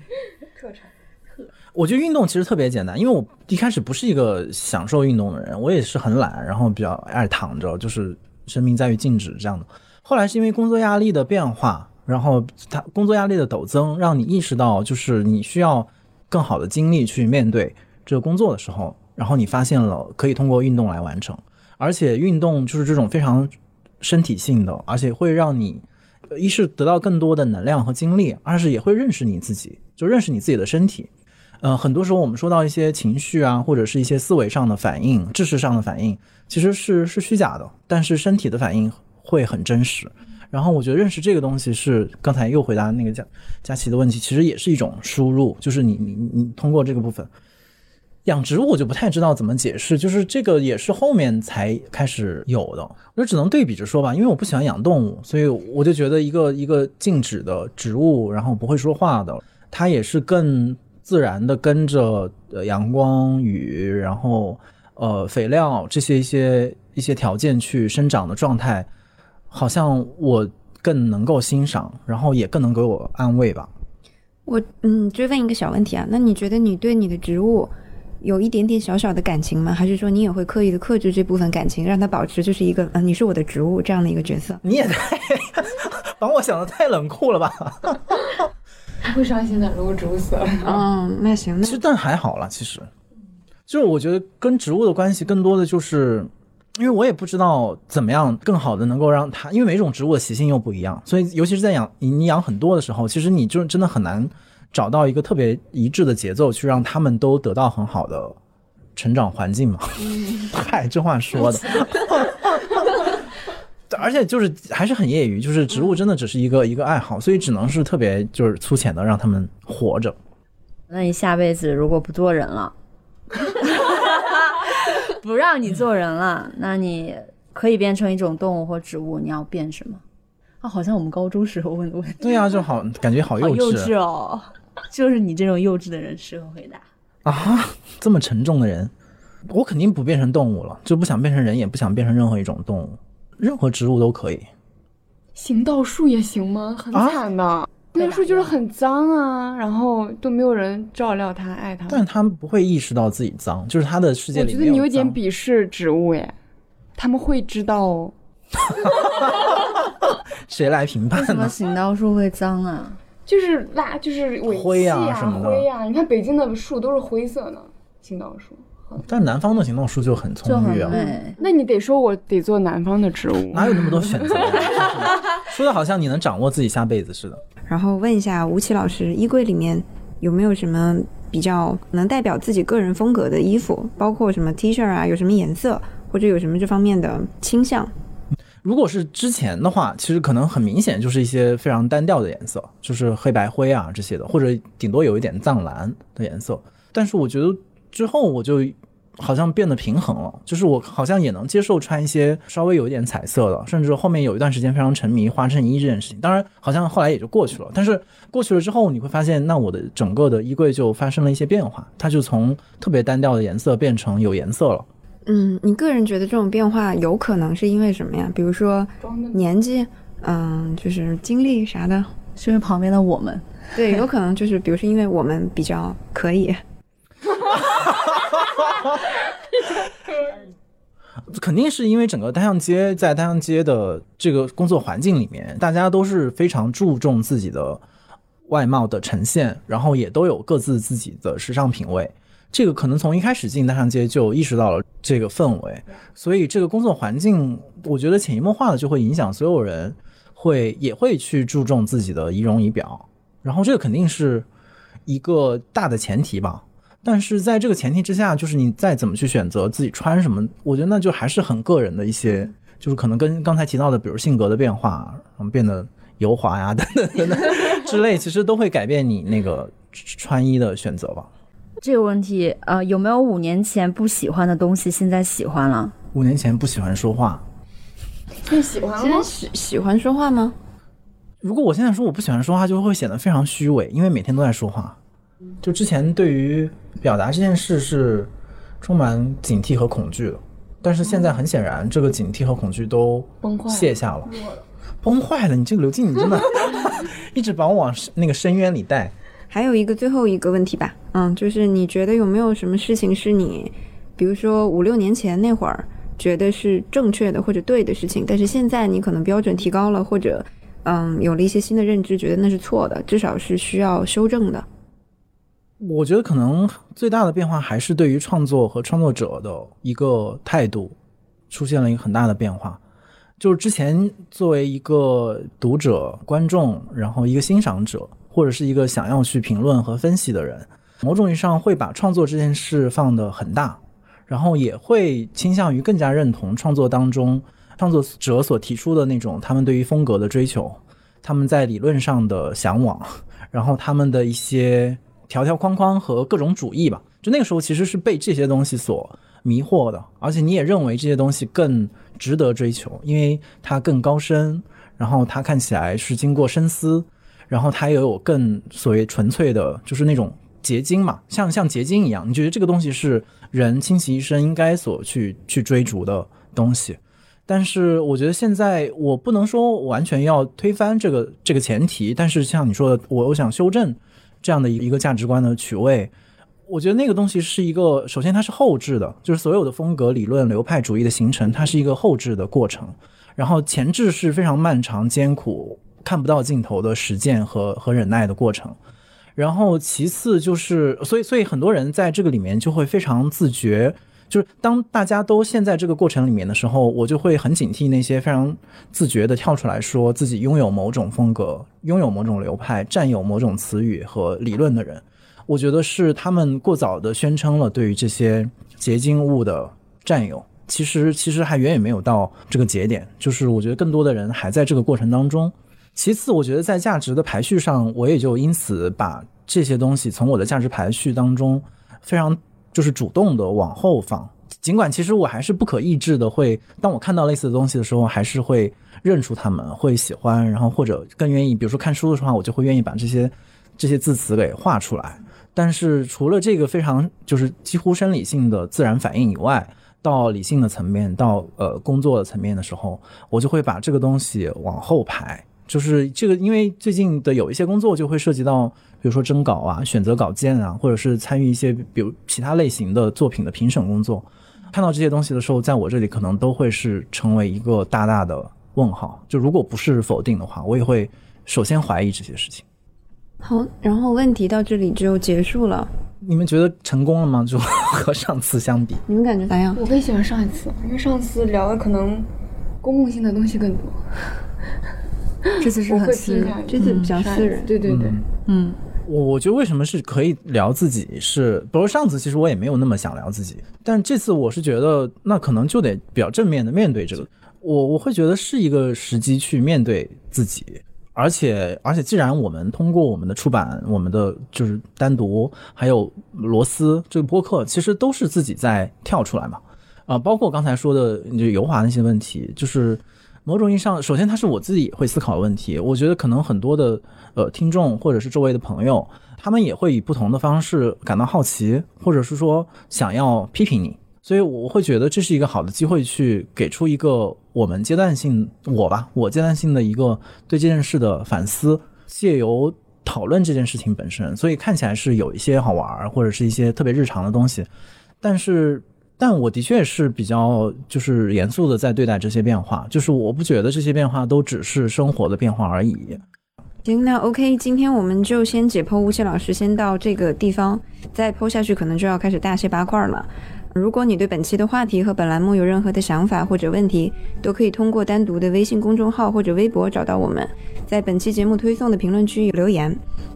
我觉得运动其实特别简单，因为我一开始不是一个享受运动的人，我也是很懒，然后比较爱躺着，就是生命在于静止这样的。后来是因为工作压力的变化，然后他工作压力的陡增，让你意识到就是你需要更好的精力去面对这个工作的时候，然后你发现了可以通过运动来完成，而且运动就是这种非常身体性的，而且会让你一是得到更多的能量和精力，二是也会认识你自己，就认识你自己的身体。呃，很多时候我们说到一些情绪啊，或者是一些思维上的反应、知识上的反应，其实是是虚假的，但是身体的反应会很真实。然后我觉得认识这个东西是刚才又回答那个佳佳琪的问题，其实也是一种输入，就是你你你通过这个部分。养植物我就不太知道怎么解释，就是这个也是后面才开始有的，我就只能对比着说吧，因为我不喜欢养动物，所以我就觉得一个一个静止的植物，然后不会说话的，它也是更自然的跟着呃阳光、雨，然后呃肥料这些一些一些条件去生长的状态，好像我更能够欣赏，然后也更能给我安慰吧。
我嗯，追问一个小问题啊，那你觉得你对你的植物有一点点小小的感情吗？还是说你也会刻意的克制这部分感情，让它保持就是一个嗯、呃你是我的植物这样的一个角色？
你也太 把我想的太冷酷了吧？
不会伤心的，如果植物死了。
嗯，那行，那
其实但还好啦，其实就是我觉得跟植物的关系更多的就是，因为我也不知道怎么样更好的能够让它，因为每种植物的习性又不一样，所以尤其是在养你你养很多的时候，其实你就真的很难找到一个特别一致的节奏，去让他们都得到很好的成长环境嘛。嗨，这话说的。而且就是还是很业余，就是植物真的只是一个一个爱好，所以只能是特别就是粗浅的让他们活着。
那你下辈子如果不做人了，不让你做人了，那你可以变成一种动物或植物，你要变什么？啊，好像我们高中时候问的问题，
对呀、就好感觉好
好
幼
幼稚哦。就是你这种幼稚的人适合回答。
啊！这么沉重的人，我肯定不变成动物了，就不想变成人，也不想变成任何一种动物，任何植物都可以。
行道树也行吗？很
啊
惨的。那树就是很脏啊，然后都没有人照料它、爱它。
但他们不会意识到自己脏，就是他的世界里我
觉得你有点鄙视植物耶，他们会知道哦。
谁来评判
为什么？行道树会脏啊？
就是拉，就是尾气
灰啊
啊、
什么的
灰啊。你看北京的树都是灰色的，行道树。
但南方的行动树就很葱郁啊，
美。
那你得说我得做南方的植物，
哪有那么多选择 说的好像你能掌握自己下辈子似的。
然后问一下吴奇老师，衣柜里面有没有什么比较能代表自己个人风格的衣服？包括什么 T 恤啊，有什么颜色，或者有什么这方面的倾向？
如果是之前的话，其实可能很明显就是一些非常单调的颜色，就是黑白灰啊这些的，或者顶多有一点藏蓝的颜色。但是我觉得之后我就好像变得平衡了，就是我好像也能接受穿一些稍微有一点彩色的，甚至后面有一段时间非常沉迷花衬衣这件事情。当然，好像后来也就过去了。但是过去了之后，你会发现，那我的整个的衣柜就发生了一些变化，它就从特别单调的颜色变成有颜色了。
嗯，你个人觉得这种变化有可能是因为什么呀？比如说年纪，嗯，就是经历啥的，
是因为旁边的我们？
对，有可能就是，比如说因为我们比较可以。哈哈哈哈哈！
肯定是因为整个单向街在单向街的这个工作环境里面，大家都是非常注重自己的外貌的呈现，然后也都有各自自己的时尚品味。这个可能从一开始进单向街就意识到了这个氛围，所以这个工作环境，我觉得潜移默化的就会影响所有人，会也会去注重自己的仪容仪表，然后这个肯定是一个大的前提吧。但是在这个前提之下，就是你再怎么去选择自己穿什么，我觉得那就还是很个人的一些，就是可能跟刚才提到的，比如性格的变化，然后变得油滑呀等等等等之类，其实都会改变你那个穿衣的选择吧。
这个问题，呃，有没有五年前不喜欢的东西，现在喜欢了？
五年前不喜欢说话，
现在喜欢
现在喜喜欢说话吗？
如果我现在说我不喜欢说话，就会显得非常虚伪，因为每天都在说话。就之前对于表达这件事是充满警惕和恐惧的，但是现在很显然，这个警惕和恐惧都
崩坏了
卸下了，崩坏了。你这个刘静，你真的 一直把我往那个深渊里带。
还有一个最后一个问题吧，嗯，就是你觉得有没有什么事情是你，比如说五六年前那会儿觉得是正确的或者对的事情，但是现在你可能标准提高了，或者嗯有了一些新的认知，觉得那是错的，至少是需要修正的。
我觉得可能最大的变化还是对于创作和创作者的一个态度出现了一个很大的变化。就是之前作为一个读者、观众，然后一个欣赏者，或者是一个想要去评论和分析的人，某种意义上会把创作这件事放得很大，然后也会倾向于更加认同创作当中创作者所提出的那种他们对于风格的追求，他们在理论上的向往，然后他们的一些条条框框和各种主义吧。就那个时候其实是被这些东西所迷惑的，而且你也认为这些东西更值得追求，因为它更高深，然后它看起来是经过深思，然后它也有更所谓纯粹的，就是那种结晶嘛，像像结晶一样，你觉得这个东西是人倾其一生应该所去去追逐的东西。但是我觉得现在我不能说完全要推翻这个这个前提，但是像你说的，我我想修正这样的一个价值观的取位。我觉得那个东西是一个，首先它是后置的，就是所有的风格、理论、流派主义的形成，它是一个后置的过程。然后前置是非常漫长、艰苦、看不到尽头的实践和和忍耐的过程。然后其次就是，所以所以很多人在这个里面就会非常自觉，就是当大家都陷在这个过程里面的时候，我就会很警惕那些非常自觉的跳出来说自己拥有某种风格、拥有某种流派、占有某种词语和理论的人。我觉得是他们过早的宣称了对于这些结晶物的占有，其实其实还远远没有到这个节点。就是我觉得更多的人还在这个过程当中。其次，我觉得在价值的排序上，我也就因此把这些东西从我的价值排序当中非常就是主动的往后放。尽管其实我还是不可抑制的会，当我看到类似的东西的时候，还是会认出他们，会喜欢，然后或者更愿意，比如说看书的时候，我就会愿意把这些这些字词给画出来。但是除了这个非常就是几乎生理性的自然反应以外，到理性的层面，到呃工作的层面的时候，我就会把这个东西往后排。就是这个，因为最近的有一些工作就会涉及到，比如说征稿啊、选择稿件啊，或者是参与一些比如其他类型的作品的评审工作。看到这些东西的时候，在我这里可能都会是成为一个大大的问号。就如果不是否定的话，我也会首先怀疑这些事情。
好，然后问题到这里就结束了。
你们觉得成功了吗？就 和上次相比，
你们感觉咋样？
我更喜欢上一次，因为上次聊的可能公共性的东西更多。
这次是很私人
这次比较私人。
对对对，
嗯
嗯，
我我觉得为什么是可以聊自己是，比如上次其实我也没有那么想聊自己，但这次我是觉得那可能就得比较正面的面对这个，我我会觉得是一个时机去面对自己，而且而且既然我们通过我们的出版，我们的就是单独还有罗斯这个播客，其实都是自己在跳出来嘛，啊、包括刚才说的就油滑那些问题，就是。某种意义上，首先它是我自己会思考的问题。我觉得可能很多的呃听众或者是周围的朋友，他们也会以不同的方式感到好奇，或者是说想要批评你。所以我会觉得这是一个好的机会，去给出一个我们阶段性我吧，我阶段性的一个对这件事的反思，借由讨论这件事情本身。所以看起来是有一些好玩儿，或者是一些特别日常的东西，但是。但我的确是比较就是严肃的在对待这些变化，就是我不觉得这些变化都只是生活的变化而已。
行，那 OK，今天我们就先解剖吴奇老师，先到这个地方，再剖下去可能就要开始大卸八块了。如果你对本期的话题和本栏目有任何的想法或者问题，都可以通过单独的微信公众号或者微博找到我们，在本期节目推送的评论区留言。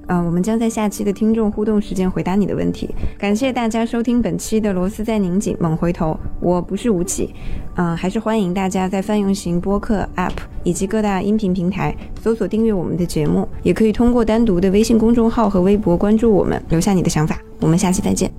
嗯、我们将在下期的听众互动时间回答你的问题。感谢大家收听本期的螺丝在拧紧，猛回头，我不是吴起。嗯、还是欢迎大家在泛用型播客 App 以及各大音频平台搜索订阅我们的节目，也可以通过单独的微信公众号和微博关注我们，留下你的想法。我们下期再见。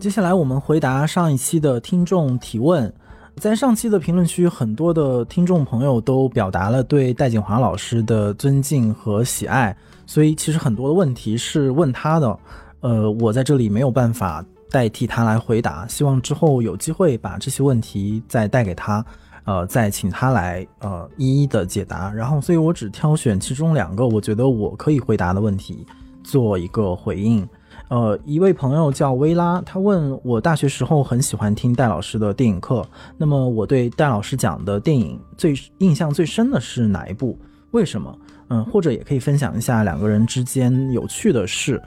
接下来我们回答上一期的听众提问。在上期的评论区，很多的听众朋友都表达了对戴锦华老师的尊敬和喜爱，所以其实很多的问题是问他的，呃，我在这里没有办法代替他来回答，希望之后有机会把这些问题再带给他，呃，再请他来呃一一的解答。然后，所以我只挑选其中两个我觉得我可以回答的问题做一个回应。呃，一位朋友叫薇拉，他问我大学时候很喜欢听戴老师的电影课，那么我对戴老师讲的电影最印象最深的是哪一部？为什么？嗯，或者也可以分享一下两个人之间有趣的事。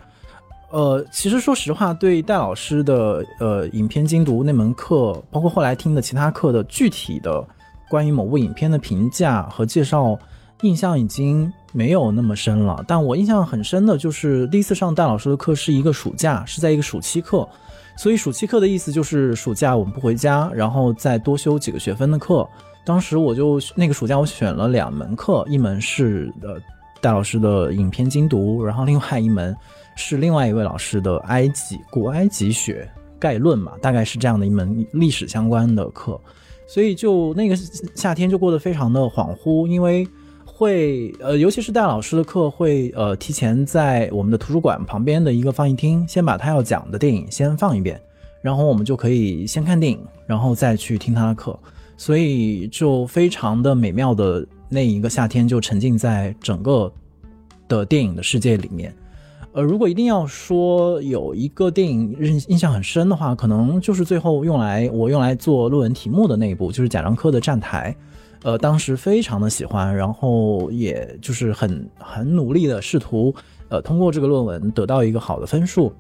呃，其实说实话，对戴老师的呃影片精读那门课，包括后来听的其他课的具体的关于某部影片的评价和介绍，印象已经没有那么深了。但我印象很深的就是第一次上戴老师的课是一个暑假，是在一个暑期课。所以暑期课的意思就是暑假我们不回家，然后再多修几个学分的课。当时我就那个暑假我选了两门课，一门是呃戴老师的影片精读，然后另外一门是另外一位老师的埃及古埃及学概论嘛，大概是这样的一门历史相关的课。所以就那个夏天就过得非常的恍惚，因为会呃，尤其是戴老师的课会呃提前在我们的图书馆旁边的一个放映厅，先把他要讲的电影先放一遍，然后我们就可以先看电影，然后再去听他的课。所以就非常的美妙的那一个夏天，就沉浸在整个的电影的世界里面。呃，如果一定要说有一个电影印印象很深的话，可能就是最后用来我用来做论文题目的那一部，就是贾樟柯的《站台》。呃，当时非常的喜欢，然后也就是很很努力的试图呃通过这个论文得到一个好的分数。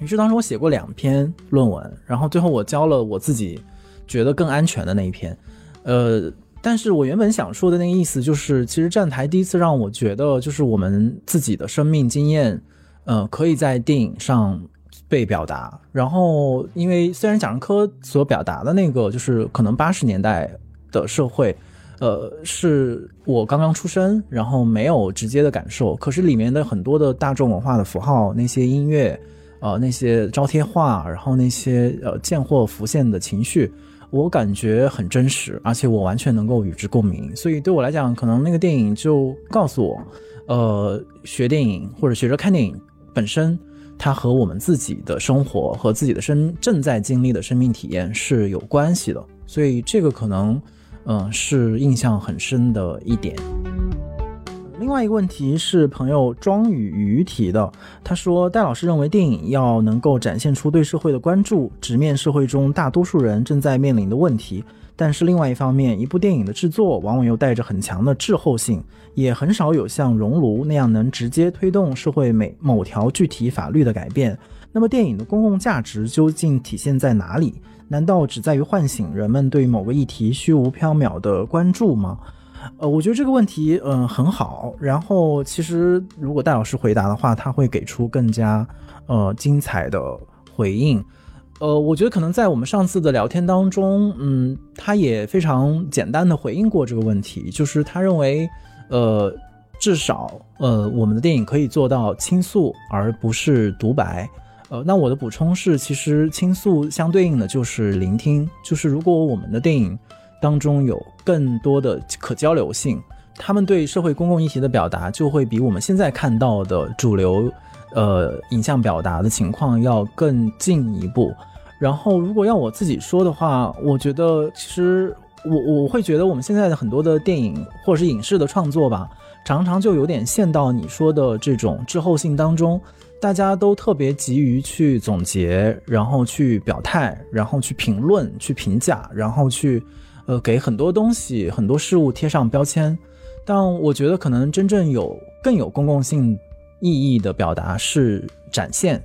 于是当时我写过两篇论文，然后最后我交了我自己觉得更安全的那一篇。呃，但是我原本想说的那个意思就是，其实站台第一次让我觉得，就是我们自己的生命经验，呃，可以在电影上被表达。然后，因为虽然贾樟柯所表达的那个，就是可能八十年代的社会，呃，是我刚刚出生，然后没有直接的感受，可是里面的很多的大众文化的符号，那些音乐，呃，那些招贴画，然后那些呃见或浮现的情绪。我感觉很真实，而且我完全能够与之共鸣，所以对我来讲，可能那个电影就告诉我，呃，学电影或者学着看电影本身，它和我们自己的生活和自己的生正在经历的生命体验是有关系的，所以这个可能，嗯、是印象很深的一点。另外一个问题是朋友庄宇瑜提的，他说戴老师认为电影要能够展现出对社会的关注，直面社会中大多数人正在面临的问题。但是另外一方面，一部电影的制作往往又带着很强的滞后性，也很少有像《熔炉》那样能直接推动社会每某条具体法律的改变。那么电影的公共价值究竟体现在哪里？难道只在于唤醒人们对某个议题虚无缥缈的关注吗？呃，我觉得这个问题，嗯、很好。然后，其实如果戴老师回答的话，他会给出更加呃精彩的回应。呃，我觉得可能在我们上次的聊天当中，嗯，他也非常简单的回应过这个问题，就是他认为，呃，至少呃，我们的电影可以做到倾诉，而不是独白。呃，那我的补充是，其实倾诉相对应的就是聆听，就是如果我们的电影。当中有更多的可交流性，他们对社会公共议题的表达就会比我们现在看到的主流，呃，影像表达的情况要更进一步。然后，如果要我自己说的话，我觉得其实我我会觉得我们现在的很多的电影或者是影视的创作吧，常常就有点陷到你说的这种滞后性当中。大家都特别急于去总结，然后去表态，然后去评论、去评价，然后去，呃，给很多东西、很多事物贴上标签。但我觉得，可能真正有更有公共性意义的表达是展现，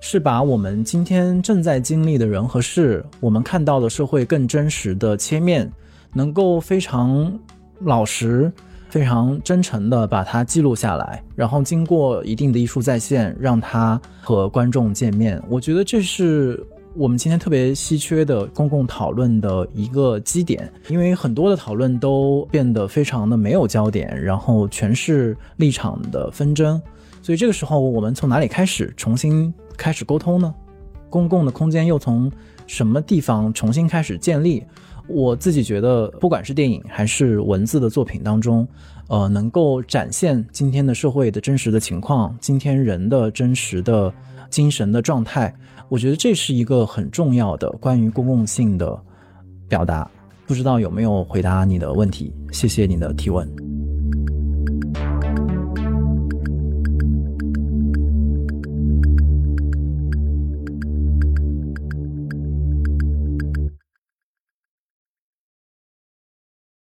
是把我们今天正在经历的人和事，我们看到的社会更真实的切面，能够非常老实。非常真诚的把它记录下来，然后经过一定的艺术再现，让它和观众见面。我觉得这是我们今天特别稀缺的公共讨论的一个基点，因为很多的讨论都变得非常的没有焦点，然后全是立场的纷争。所以这个时候，我们从哪里开始重新开始沟通呢？公共的空间又从什么地方重新开始建立？我自己觉得，不管是电影还是文字的作品当中，呃，能够展现今天的社会的真实的情况，今天人的真实的精神的状态，我觉得这是一个很重要的关于公共性的表达。不知道有没有回答你的问题？谢谢你的提问。